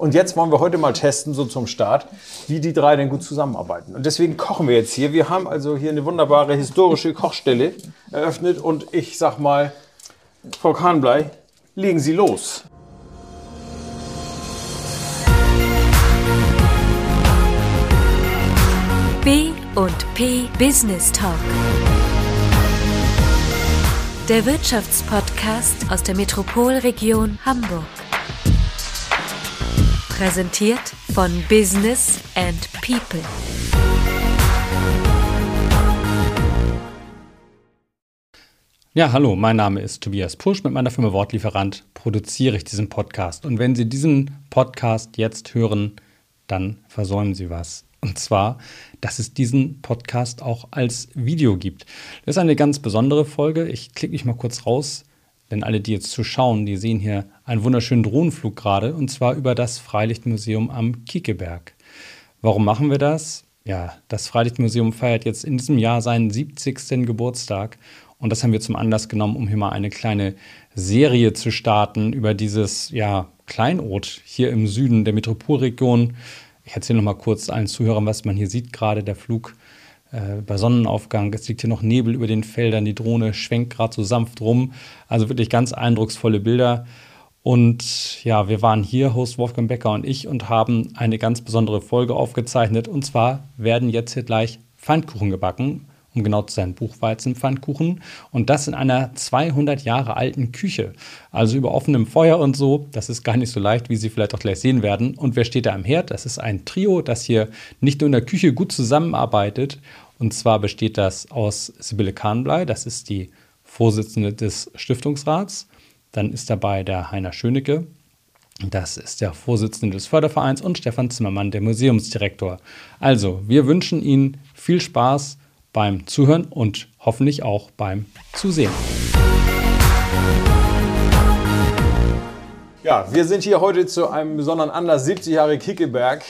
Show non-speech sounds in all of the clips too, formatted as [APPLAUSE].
Und jetzt wollen wir heute mal testen, so zum Start, wie die drei denn gut zusammenarbeiten. Und deswegen kochen wir jetzt hier. Wir haben also hier eine wunderbare historische Kochstelle eröffnet und ich sag mal, Frau Kahnblei, legen Sie los. B und P Business Talk. Der Wirtschaftspodcast aus der Metropolregion Hamburg. Präsentiert von Business and People. Ja, hallo, mein Name ist Tobias Pusch. Mit meiner Firma Wortlieferant produziere ich diesen Podcast. Und wenn Sie diesen Podcast jetzt hören, dann versäumen Sie was. Und zwar, dass es diesen Podcast auch als Video gibt. Das ist eine ganz besondere Folge. Ich klicke mich mal kurz raus denn alle, die jetzt zuschauen, die sehen hier einen wunderschönen Drohnenflug gerade und zwar über das Freilichtmuseum am Kiekeberg. Warum machen wir das? Ja, das Freilichtmuseum feiert jetzt in diesem Jahr seinen 70. Geburtstag und das haben wir zum Anlass genommen, um hier mal eine kleine Serie zu starten über dieses ja, Kleinod hier im Süden der Metropolregion. Ich erzähle noch mal kurz allen Zuhörern, was man hier sieht gerade. Der Flug äh, bei Sonnenaufgang. Es liegt hier noch Nebel über den Feldern. Die Drohne schwenkt gerade so sanft rum. Also wirklich ganz eindrucksvolle Bilder. Und ja, wir waren hier, Host Wolfgang Becker und ich, und haben eine ganz besondere Folge aufgezeichnet. Und zwar werden jetzt hier gleich Pfannkuchen gebacken um genau zu sein, Buchweizenpfannkuchen. Und das in einer 200 Jahre alten Küche. Also über offenem Feuer und so. Das ist gar nicht so leicht, wie Sie vielleicht auch gleich sehen werden. Und wer steht da am Herd? Das ist ein Trio, das hier nicht nur in der Küche gut zusammenarbeitet. Und zwar besteht das aus Sibylle Kahnblei, das ist die Vorsitzende des Stiftungsrats. Dann ist dabei der Heiner Schönecke, das ist der Vorsitzende des Fördervereins und Stefan Zimmermann, der Museumsdirektor. Also, wir wünschen Ihnen viel Spaß beim Zuhören und hoffentlich auch beim Zusehen. Ja, wir sind hier heute zu einem besonderen Anlass, 70 Jahre Kickeberg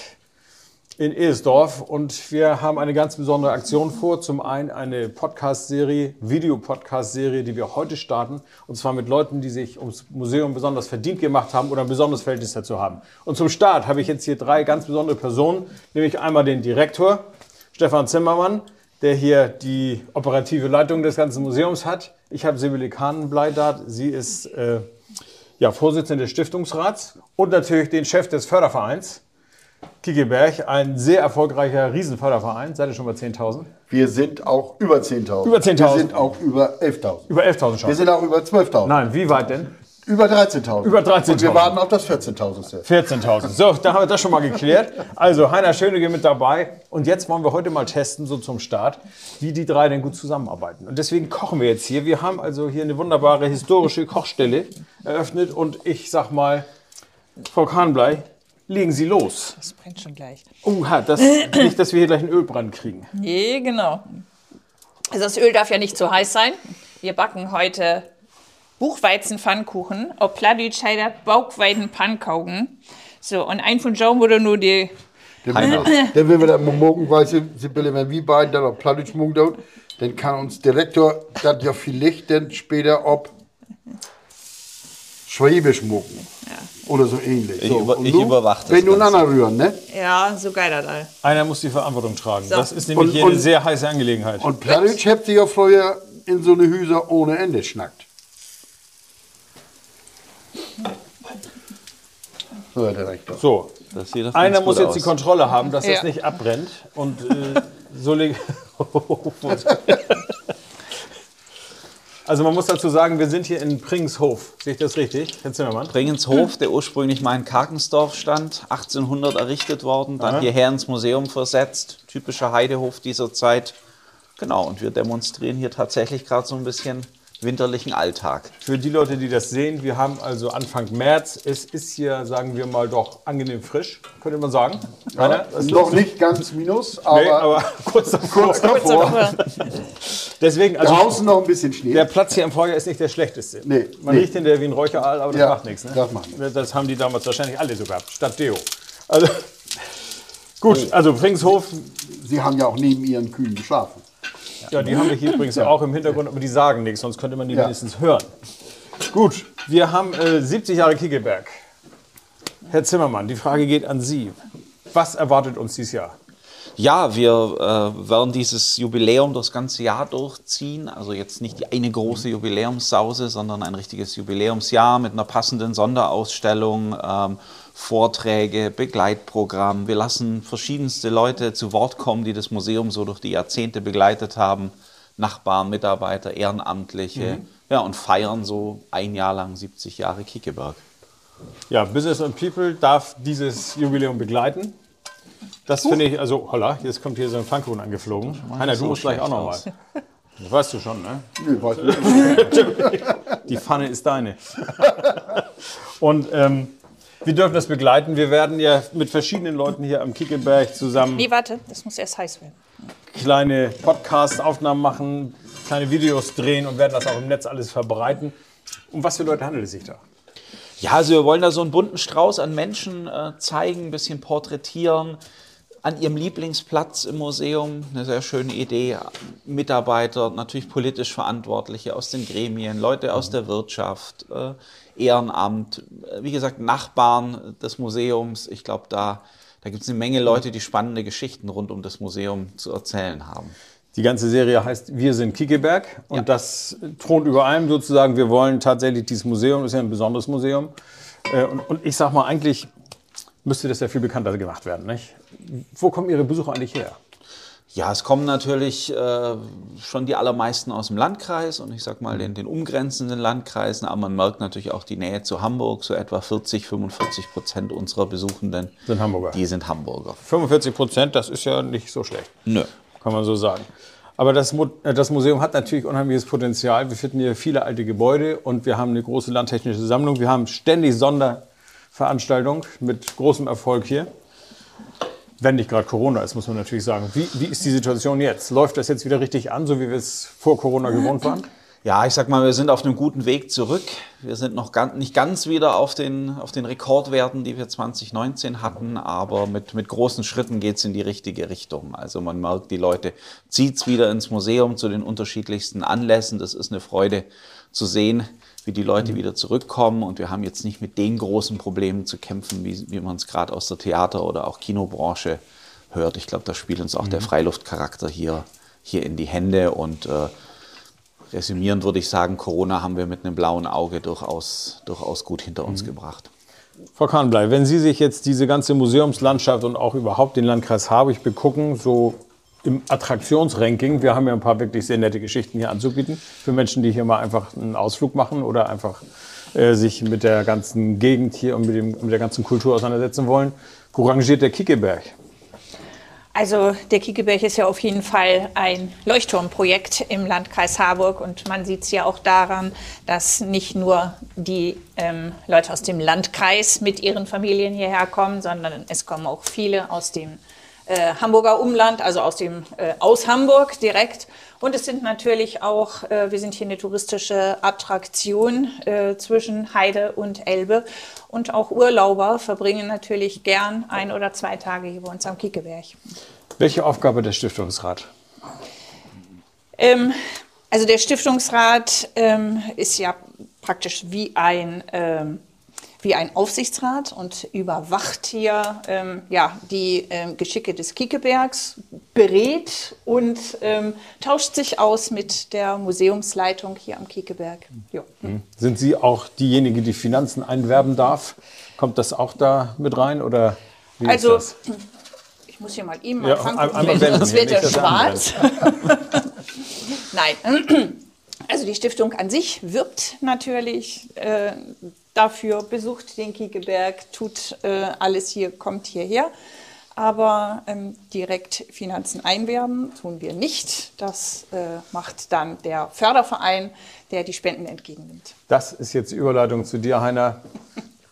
in Ehesdorf und wir haben eine ganz besondere Aktion vor. Zum einen eine Podcast-Serie, Videopodcast-Serie, die wir heute starten und zwar mit Leuten, die sich ums Museum besonders verdient gemacht haben oder ein besonderes Verhältnis dazu haben. Und zum Start habe ich jetzt hier drei ganz besondere Personen, nämlich einmal den Direktor Stefan Zimmermann, der hier die operative Leitung des ganzen Museums hat. Ich habe Sibylle Kahnenblei da. Sie ist äh, ja, Vorsitzende des Stiftungsrats und natürlich den Chef des Fördervereins. Kiekeberg, ein sehr erfolgreicher Riesenförderverein. Seid ihr schon bei 10.000? Wir sind auch über 10.000. Über 10.000. Wir sind auch über 11.000. Über 11.000 schon. Wir sind auch über 12.000. Nein, wie weit denn? Über 13.000. Über 13.000. Und wir warten auf das 14.000. 14.000. So, da haben wir das schon mal geklärt. Also, Heiner Schönige mit dabei. Und jetzt wollen wir heute mal testen, so zum Start, wie die drei denn gut zusammenarbeiten. Und deswegen kochen wir jetzt hier. Wir haben also hier eine wunderbare historische Kochstelle eröffnet. Und ich sag mal, Frau Kahnblei, legen Sie los. Das brennt schon gleich. Uh, das, nicht, dass wir hier gleich einen Ölbrand kriegen. Nee, genau. Also das Öl darf ja nicht zu heiß sein. Wir backen heute Buchweizen-Pfannkuchen, heißt das Bauchweiden-Pannkaugen. So, und ein von Joe wurde nur die... Dann wenn wir dann morgen, weißt du, Sibylle, wenn wir beiden dann auf Plattdeutsch morgen dann kann uns Direktor das ja vielleicht dann später ob Schwäbisch mucken. Ja. Oder so ähnlich. Ich so, über- und ich überwache das Wenn du einander rühren, ne? Ja, so geil das all. Einer muss die Verantwortung tragen. So. Das ist nämlich Und- hier eine und- sehr heiße Angelegenheit. Und Plattdeutsch habt ihr ja früher in so eine Hüser ohne Ende schnackt. So, der Rektor. So, Das sieht doch Einer muss jetzt die aus. Kontrolle haben, dass das Ja. nicht abbrennt. Und äh, so leg [LAUGHS] Also man muss dazu sagen, wir sind hier in Pringshof. Sehe ich das richtig, Herr Zimmermann? Bringenshof, der ursprünglich mal in Karkensdorf stand, 1800 errichtet worden, dann hierher ins Museum versetzt. Typischer Heidehof dieser Zeit. Genau, und wir demonstrieren hier tatsächlich gerade so ein bisschen winterlichen Alltag. Für die Leute, die das sehen, wir haben also Anfang März. Es ist hier, sagen wir mal, doch angenehm frisch, könnte man sagen. Rainer, was ist Noch nicht ganz minus, aber, Nee, aber [LAUGHS] kurz davor. kurz davor. Deswegen, also Draußen noch ein bisschen Schnee. der Platz hier im Feuer ist nicht der schlechteste. Nee, Man nee. riecht hinterher wie ein Räucheraal, aber das Ja, macht nichts. Ne? das macht nichts. Das haben die damals wahrscheinlich alle so gehabt, statt Deo. Also, [LAUGHS] gut, also Pringshof, Sie haben ja auch neben ihren Kühen geschlafen. Ja, die haben wir hier übrigens auch im Hintergrund, aber die sagen nichts, sonst könnte man die Ja. wenigstens hören. Gut, wir haben äh, 70 Jahre Kickelberg. Herr Zimmermann, die Frage geht an Sie. Was erwartet uns dieses Jahr? Ja, wir äh, werden dieses Jubiläum das ganze Jahr durchziehen. Also jetzt nicht die eine große Jubiläumssause, sondern ein richtiges Jubiläumsjahr mit einer passenden Sonderausstellung, ähm, Vorträge, Begleitprogramm. Wir lassen verschiedenste Leute zu Wort kommen, die das Museum so durch die Jahrzehnte begleitet haben. Nachbarn, Mitarbeiter, Ehrenamtliche. Ja, und feiern so ein Jahr lang 70 Jahre Kiekeberg. Ja, Business and People darf dieses Jubiläum begleiten. Das finde ich, also, holla, jetzt kommt hier so ein Pfannkuchen angeflogen. Heiner, du musst gleich auch noch mal. Das weißt du schon, ne? Nö, weiß nicht. [LAUGHS] Die Pfanne ist deine. Und ähm, wir dürfen das begleiten. Wir werden ja mit verschiedenen Leuten hier am Kickelberg zusammen Nee, warte, das muss erst heiß werden. kleine Podcast-Aufnahmen machen, kleine Videos drehen und werden das auch im Netz alles verbreiten. Um was für Leute handelt es sich da? Ja, also wir wollen da so einen bunten Strauß an Menschen äh, zeigen, ein bisschen porträtieren. An ihrem Lieblingsplatz im Museum, eine sehr schöne Idee. Mitarbeiter, natürlich politisch Verantwortliche aus den Gremien, Leute aus der Wirtschaft, äh, Ehrenamt, äh, wie gesagt, Nachbarn des Museums. Ich glaube, da, da gibt es eine Menge Leute, die spannende Geschichten rund um das Museum zu erzählen haben. Die ganze Serie heißt Wir sind Kiekeberg und Ja. das thront über allem sozusagen. Wir wollen tatsächlich dieses Museum, ist ja ein besonderes Museum. Äh, Und, und ich sag mal, eigentlich müsste das ja viel bekannter gemacht werden. Nicht? Wo kommen Ihre Besucher eigentlich her? Ja, es kommen natürlich äh, schon die allermeisten aus dem Landkreis und ich sag mal den, den umgrenzenden Landkreisen, aber man merkt natürlich auch die Nähe zu Hamburg. So etwa 40, 45 Prozent unserer Besuchenden Sind Hamburger. Die sind Hamburger. 45 Prozent, das ist ja nicht so schlecht. Nö. Kann man so sagen. Aber das, äh, das Museum hat natürlich unheimliches Potenzial. Wir finden hier viele alte Gebäude und wir haben eine große landtechnische Sammlung. Wir haben ständig Sonderveranstaltungen mit großem Erfolg hier. Wenn nicht gerade Corona ist, muss man natürlich sagen. Wie, wie ist die Situation jetzt? Läuft das jetzt wieder richtig an, so wie wir es vor Corona gewohnt waren? Ja, ich sag mal, wir sind auf einem guten Weg zurück. Wir sind noch ganz, nicht ganz wieder auf den, auf den Rekordwerten, die wir 2019 hatten, aber mit, mit großen Schritten geht's in die richtige Richtung. Also man merkt, die Leute zieht's wieder ins Museum zu den unterschiedlichsten Anlässen. Das ist eine Freude zu sehen, wie die Leute wieder zurückkommen. Und wir haben jetzt nicht mit den großen Problemen zu kämpfen, wie, wie man es gerade aus der Theater- oder auch Kinobranche hört. Ich glaube, da spielt uns auch der Freiluftcharakter hier, hier in die Hände und äh, Resümierend würde ich sagen, Corona haben wir mit einem blauen Auge durchaus, durchaus gut hinter uns gebracht. Frau Kahnblei, wenn Sie sich jetzt diese ganze Museumslandschaft und auch überhaupt den Landkreis Harburg begucken, so im Attraktionsranking, wir haben ja ein paar wirklich sehr nette Geschichten hier anzubieten, für Menschen, die hier mal einfach einen Ausflug machen oder einfach äh, sich mit der ganzen Gegend hier und mit, dem, mit der ganzen Kultur auseinandersetzen wollen. Wo rangiert der Kickeberg? Also der Kiekeberg ist ja auf jeden Fall ein Leuchtturmprojekt im Landkreis Harburg und man sieht es ja auch daran, dass nicht nur die ähm, Leute aus dem Landkreis mit ihren Familien hierher kommen, sondern es kommen auch viele aus dem äh, Hamburger Umland, also aus dem äh, aus Hamburg direkt. Und es sind natürlich auch, äh, wir sind hier eine touristische Attraktion äh, zwischen Heide und Elbe. Und auch Urlauber verbringen natürlich gern ein oder zwei Tage hier bei uns am Kiekeberg. Welche Aufgabe der Stiftungsrat? Ähm, also der Stiftungsrat ähm, ist ja praktisch wie ein, ähm, wie ein Aufsichtsrat und überwacht hier ähm, ja, die ähm, Geschicke des Kiekebergs, berät und ähm, tauscht sich aus mit der Museumsleitung hier am Kiekeberg. Ja. Sind Sie auch diejenige, die Finanzen einwerben darf? Kommt das auch da mit rein oder wie Also, ist das? ich muss hier mal eben Ja, anfangen, ein- einmal wenden sonst wird er er schwarz. [LAUGHS] Nein, [CLEARS THROAT] also die Stiftung an sich wirbt natürlich äh, dafür, besucht den Kiekeberg, tut äh, alles hier, kommt hierher. Aber ähm, direkt Finanzen einwerben tun wir nicht. Das äh, macht dann der Förderverein, der die Spenden entgegennimmt. Das ist jetzt die Überleitung zu dir, Heiner.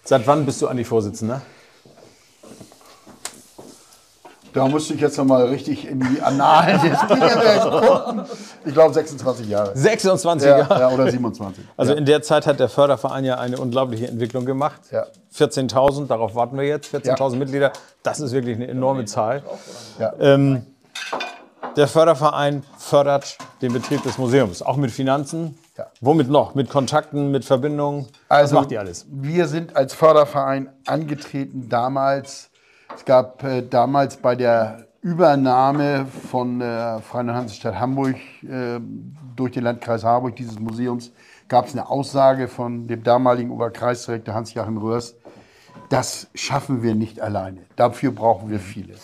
Seit wann bist du eigentlich Vorsitzender? Da musste ich jetzt noch mal richtig in die Annalen [LAUGHS] des Kiekerbergs gucken. Ich glaube 26 Jahre. 26 Ja, Jahre. ja, oder 27. Also ja. in der Zeit hat der Förderverein ja eine unglaubliche Entwicklung gemacht. Ja. 14.000, darauf warten wir jetzt. 14.000 Ja. Mitglieder, das ist wirklich eine enorme Zahl. Ähm, der Förderverein fördert den Betrieb des Museums, auch mit Finanzen. Ja. Womit noch? Mit Kontakten, mit Verbindungen? Also, Was macht ihr alles? Wir sind als Förderverein angetreten damals. Es gab äh, damals bei der Übernahme von der Freien Hansestadt Hamburg äh, durch den Landkreis Harburg dieses Museums gab es eine Aussage von dem damaligen Oberkreisdirektor Hans-Joachim Röhrs, das schaffen wir nicht alleine. Dafür brauchen wir viele.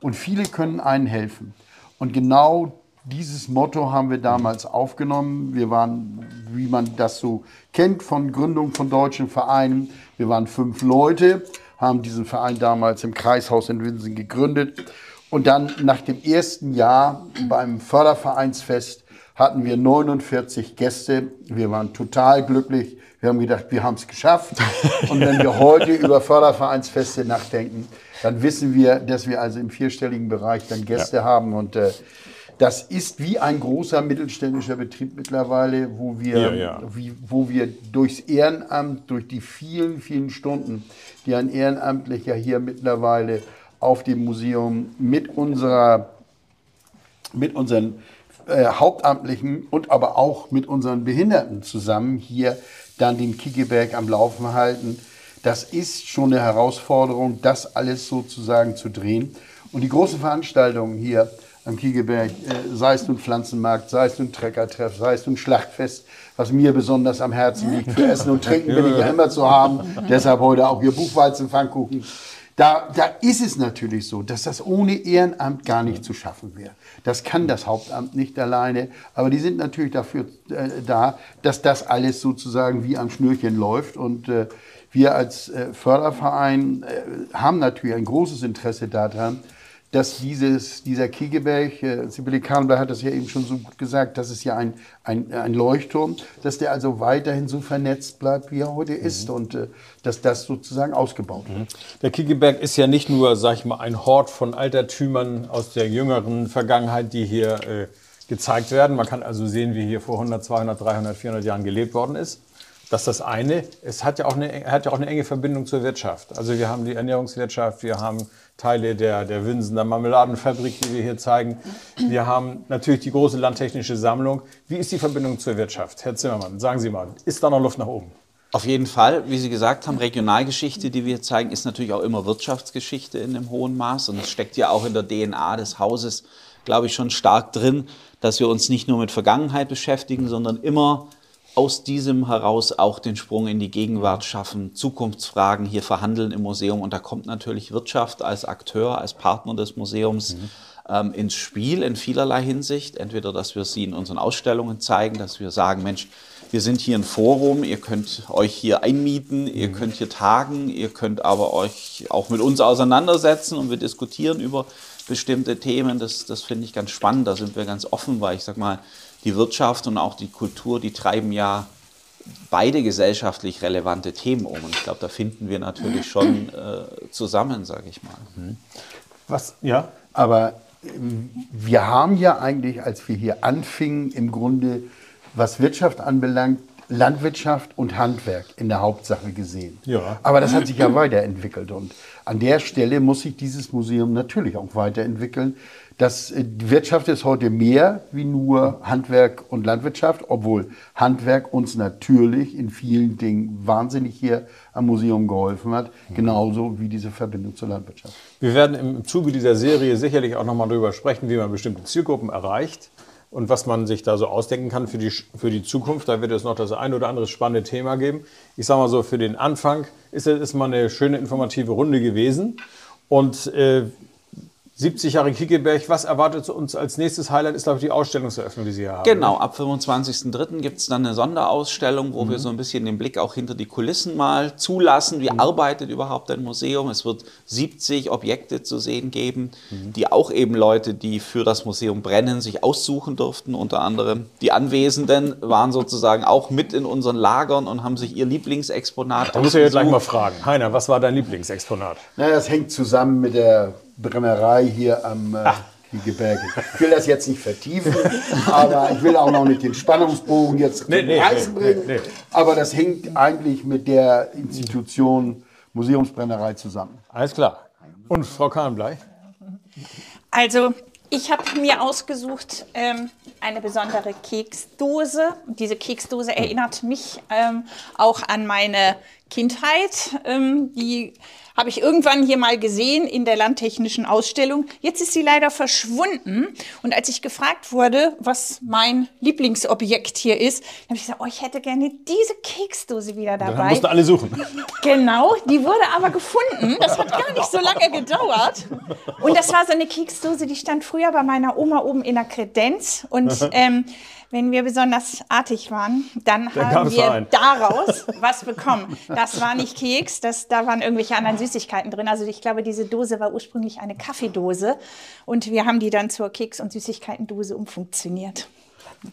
Und viele können einen helfen. Und genau dieses Motto haben wir damals aufgenommen. Wir waren, wie man das so kennt, von Gründung von deutschen Vereinen. Wir waren fünf Leute, haben diesen Verein damals im Kreishaus in Winsen gegründet. Und dann nach dem ersten Jahr beim Fördervereinsfest hatten wir 49 Gäste. Wir waren total glücklich. Wir haben gedacht, wir haben es geschafft. [LAUGHS] Und wenn wir heute über Fördervereinsfeste nachdenken, dann wissen wir, dass wir also im vierstelligen Bereich dann Gäste haben. Und äh, das ist wie ein großer mittelständischer Betrieb mittlerweile, wo wir, Ja, ja. Wie, wo wir durchs Ehrenamt, durch die vielen, vielen Stunden, die ein Ehrenamtlicher hier mittlerweile auf dem Museum mit unserer mit unseren äh, Hauptamtlichen und aber auch mit unseren Behinderten zusammen hier dann den Kickeberg am Laufen halten. Das ist schon eine Herausforderung, das alles sozusagen zu drehen. Und die großen Veranstaltungen hier am Kiegeberg, äh, sei es nun Pflanzenmarkt, sei es nun Treckertreff, sei es nun Schlachtfest, was mir besonders am Herzen liegt. Für Essen und Trinken bin ich ja immer zu haben. Deshalb heute auch hier Buchweizen, Pfannkuchen. Da, da ist es natürlich so, dass das ohne Ehrenamt gar nicht zu schaffen wäre. Das kann das Hauptamt nicht alleine, aber die sind natürlich dafür äh, da, dass das alles sozusagen wie am Schnürchen läuft. Und äh, wir als äh, Förderverein äh, haben natürlich ein großes Interesse daran, dass dieses, dieser Kiegeberg, äh, Sibylle Kahnberg hat das ja eben schon so gut gesagt, das ist ja ein, ein, ein Leuchtturm, dass der also weiterhin so vernetzt bleibt, wie er heute ist und äh, dass das sozusagen ausgebaut wird. Der Kiegeberg ist ja nicht nur, sag ich mal, ein Hort von Altertümern aus der jüngeren Vergangenheit, die hier äh, gezeigt werden. Man kann also sehen, wie hier vor 100, 200, 300, 400 Jahren gelebt worden ist. Das ist das eine. Es hat ja auch eine, hat ja auch eine enge Verbindung zur Wirtschaft. Also wir haben die Ernährungswirtschaft, wir haben Teile der, der Winsener Marmeladenfabrik, die wir hier zeigen. Wir haben natürlich die große landtechnische Sammlung. Wie ist die Verbindung zur Wirtschaft? Herr Zimmermann, sagen Sie mal, ist da noch Luft nach oben? Auf jeden Fall, wie Sie gesagt haben, Regionalgeschichte, die wir zeigen, ist natürlich auch immer Wirtschaftsgeschichte in einem hohen Maß. Und es steckt ja auch in der DNA des Hauses, glaube ich, schon stark drin, dass wir uns nicht nur mit Vergangenheit beschäftigen, sondern immer aus diesem heraus auch den Sprung in die Gegenwart schaffen, Zukunftsfragen hier verhandeln im Museum. Und da kommt natürlich Wirtschaft als Akteur, als Partner des Museums ähm, ins Spiel in vielerlei Hinsicht. Entweder, dass wir sie in unseren Ausstellungen zeigen, dass wir sagen, Mensch, wir sind hier ein Forum, ihr könnt euch hier einmieten, ihr könnt hier tagen, ihr könnt aber euch auch mit uns auseinandersetzen und wir diskutieren über bestimmte Themen. Das, das finde ich ganz spannend, da sind wir ganz offen, weil ich sag mal, die Wirtschaft und auch die Kultur, die treiben ja beide gesellschaftlich relevante Themen um. Und ich glaube, da finden wir natürlich schon äh, zusammen, sage ich mal. Was? Ja? Aber ähm, wir haben ja eigentlich, als wir hier anfingen, im Grunde, was Wirtschaft anbelangt, Landwirtschaft und Handwerk in der Hauptsache gesehen. Ja. Aber das hat sich ja weiterentwickelt und an der Stelle muss sich dieses Museum natürlich auch weiterentwickeln. Das, äh, die Wirtschaft ist heute mehr wie nur Handwerk und Landwirtschaft, obwohl Handwerk uns natürlich in vielen Dingen wahnsinnig hier am Museum geholfen hat, genauso wie diese Verbindung zur Landwirtschaft. Wir werden im Zuge dieser Serie sicherlich auch nochmal darüber sprechen, wie man bestimmte Zielgruppen erreicht und was man sich da so ausdenken kann für die, für die Zukunft. Da wird es noch das ein oder andere spannende Thema geben. Ich sage mal so, für den Anfang ist es mal eine schöne informative Runde gewesen. Und äh, 70 Jahre Kiekeberg, was erwartet uns als nächstes Highlight, ist, glaube ich, die Ausstellungseröffnung, die Sie hier haben. Genau, ab 25.03. gibt es dann eine Sonderausstellung, wo wir so ein bisschen den Blick auch hinter die Kulissen mal zulassen. Wie arbeitet überhaupt ein Museum? Es wird 70 Objekte zu sehen geben, die auch eben Leute, die für das Museum brennen, sich aussuchen durften. Unter anderem die Anwesenden waren sozusagen auch mit in unseren Lagern und haben sich ihr Lieblingsexponat Da muss ich ja gleich mal fragen. Heiner, was war dein Lieblingsexponat? Na, das hängt zusammen mit der Brennerei hier am äh, Gebirge. Ich will das jetzt nicht vertiefen, [LAUGHS] aber ich will auch noch nicht den Spannungsbogen jetzt Nee, zum nee, Reißen nee, bringen. nee, nee. Aber das hängt eigentlich mit der Institution Museumsbrennerei zusammen. Alles klar. Und Frau Kahnblei? Also Ich habe mir ausgesucht ähm, eine besondere Keksdose. Diese Keksdose erinnert mich ähm, auch an meine Kindheit. Ähm, die habe ich irgendwann hier mal gesehen in der landtechnischen Ausstellung. Jetzt ist sie leider verschwunden. Und als ich gefragt wurde, was mein Lieblingsobjekt hier ist, habe ich gesagt, oh, ich hätte gerne diese Keksdose wieder dabei. Dann mussten alle suchen. [LAUGHS] Genau, die wurde aber gefunden. Das hat gar nicht so lange gedauert. Und das war so eine Keksdose, die stand früher bei meiner Oma oben in der Kredenz. Und ähm, wenn wir besonders artig waren, dann, Dann haben wir einen. daraus [LAUGHS] was bekommen. Das war nicht Keks, das, da waren irgendwelche anderen Süßigkeiten drin. Also ich glaube, diese Dose war ursprünglich eine Kaffeedose. Und wir haben die dann zur Keks- und Süßigkeitendose umfunktioniert.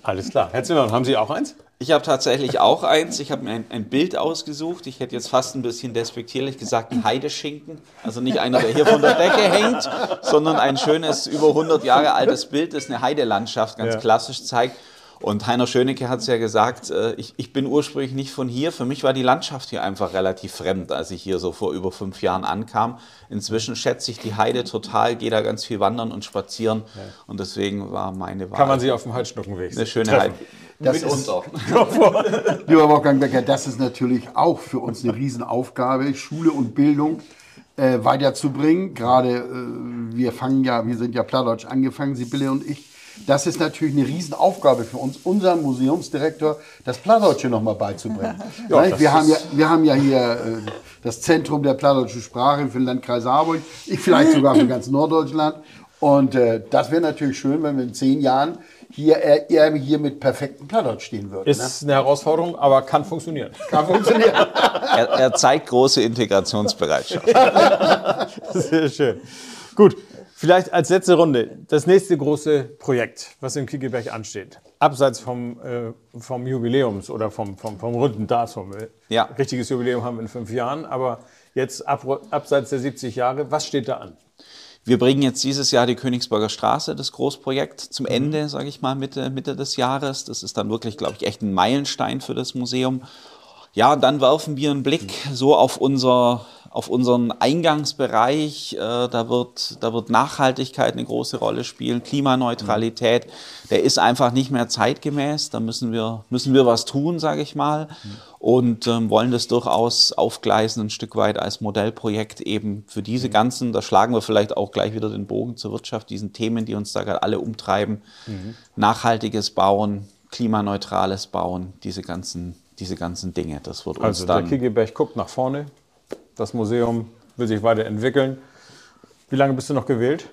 Alles klar. Herr Zimmermann, haben Sie auch eins? Ich habe tatsächlich auch eins. Ich habe mir ein, ein Bild ausgesucht. Ich hätte jetzt fast ein bisschen despektierlich gesagt, ein Heideschinken. Also nicht einer, der hier von der Decke hängt, sondern ein schönes, über 100 Jahre altes Bild, das eine Heidelandschaft ganz Ja. klassisch zeigt. Und Heiner Schönecke hat es ja gesagt, äh, ich, ich bin ursprünglich nicht von hier. Für mich war die Landschaft hier einfach relativ fremd, als ich hier so vor über fünf Jahren ankam. Inzwischen schätze ich die Heide total, gehe da ganz viel wandern und spazieren. Und deswegen war meine Wahl Kann man Sie auf dem Heidschnuckenweg eine schöne treffen. Heide. Das ist- Mitunter. [LAUGHS] Lieber Wolfgang Becker, das ist natürlich auch für uns eine Riesenaufgabe, Schule und Bildung äh, weiterzubringen. Gerade äh, wir fangen ja, wir sind ja Plattdeutsch angefangen, Sibylle und ich. Das ist natürlich eine Riesenaufgabe für uns, unserem Museumsdirektor, das Plattdeutsche nochmal beizubringen. [LAUGHS] Ja, wir, haben ja, wir haben ja hier äh, das Zentrum der plattdeutschen Sprache für den Landkreis Harburg, ich vielleicht sogar für ganz Norddeutschland. Und äh, das wäre natürlich schön, wenn wir in zehn Jahren hier eher hier mit perfektem Plattdeutsch stehen würden. ne? Ist eine Herausforderung, aber kann funktionieren. Kann funktionieren. [LAUGHS] Er, er zeigt große Integrationsbereitschaft. [LAUGHS] Sehr schön. Gut, vielleicht als letzte Runde. Das nächste große Projekt, was im Kiekeberg ansteht. Abseits vom, äh, vom Jubiläums oder vom, vom, vom runden Datum. Ja. Richtiges Jubiläum haben wir in fünf Jahren, aber jetzt ab, abseits der 70 Jahre, was steht da an? Wir bringen jetzt dieses Jahr die Königsberger Straße, das Großprojekt, zum Ende, sage ich mal, Mitte, Mitte des Jahres. Das ist dann wirklich, glaube ich, echt ein Meilenstein für das Museum. Ja, dann werfen wir einen Blick so auf unser auf unseren Eingangsbereich. Äh, da, wird, da wird Nachhaltigkeit eine große Rolle spielen, Klimaneutralität. Der ist einfach nicht mehr zeitgemäß. Da müssen wir, müssen wir was tun, sage ich mal. Und ähm, wollen das durchaus aufgleisen, ein Stück weit als Modellprojekt eben für diese ganzen, da schlagen wir vielleicht auch gleich wieder den Bogen zur Wirtschaft, diesen Themen, die uns da gerade alle umtreiben. Nachhaltiges Bauen, klimaneutrales Bauen, diese ganzen, diese ganzen Dinge. Das wird uns Also der dann. Kiekeberg guckt nach vorne. Das Museum will sich weiterentwickeln. Wie lange bist du noch gewählt?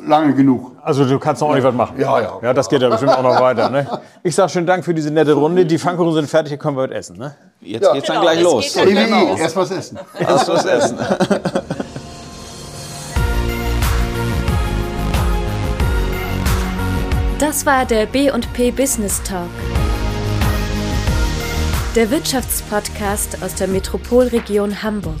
Lange genug. Also du kannst noch ordentlich was machen. Ja, ja. Ja, das geht ja bestimmt auch noch weiter. Ne? Ich sage schönen Dank für diese nette Runde. Die Pfannkuchen sind fertig, hier können wir heute essen. Ne? Jetzt geht's dann Genau, gleich es los. geht dann- Genau. erst was essen. Erst was essen. Das war der B&P Business Talk. Der Wirtschaftspodcast aus der Metropolregion Hamburg.